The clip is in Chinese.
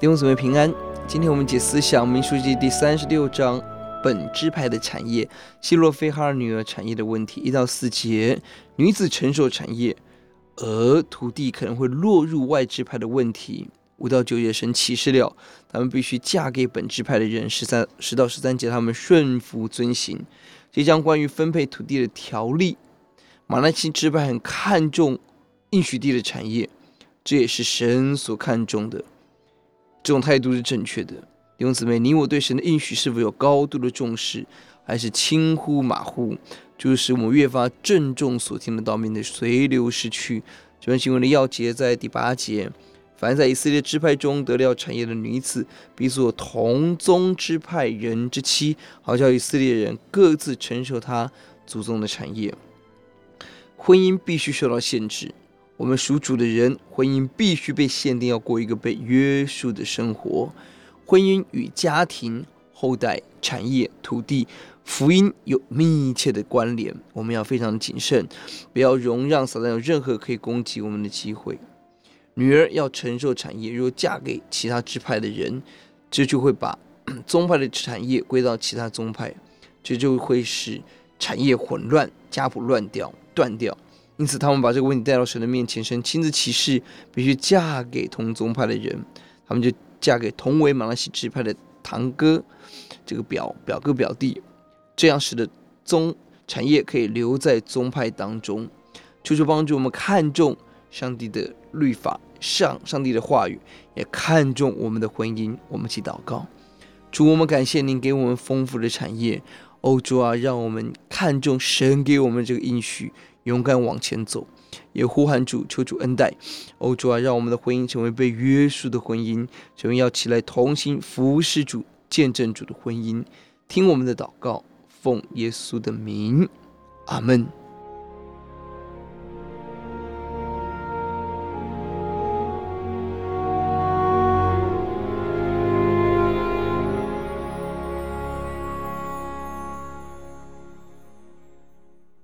弟兄姊妹平安，今天我们解思想民书记第三十六章本支派的产业，希洛菲哈尔女儿产业的问题，一到四节，女子承受产业，而土地可能会落入外支派的问题，五到九节神启示了，他们必须嫁给本支派的人，十三十到十三节他们顺服遵行，这章关于分配土地的条例，马拿西支派很看重应许地的产业，这也是神所看重的。这种态度是正确的，弟兄姊妹，你我对神的应许是否有高度的重视，还是轻忽马虎？就是我们越发郑重所听的道，免得随流失去。这段经文的要节在第八节：凡在以色列支派中得了产业的女子，必做同宗支派人之妻，好叫以色列人各自承受他祖宗的产业。婚姻必须受到限制。我们属主的人，婚姻必须被限定，要过一个被约束的生活。婚姻与家庭、后代、产业、土地、福音有密切的关联。我们要非常谨慎，不要容让撒旦有任何可以攻击我们的机会。女儿要承受产业，如果嫁给其他支派的人，这就会把宗派的产业归到其他宗派，这就会使产业混乱，家谱乱掉、断掉。因此，他们把这个问题带到神的面前，神亲自启示，必须嫁给同宗派的人。他们就嫁给同为玛拿西支派的堂哥，这个表表哥表弟，这样使得宗产业可以留在宗派当中。求主帮助我们看重上帝的律法，上上帝的话语，也看重我们的婚姻。我们一起祷告，主，我们感谢您给我们丰富的产业。欧，主啊，让我们看重神给我们这个应许。勇敢往前走，也呼喊主，求主恩待。欧，主啊，让我们的婚姻成为被约束的婚姻，成为要起来同心服侍主、见证主的婚姻。听我们的祷告，奉耶稣的名，阿门。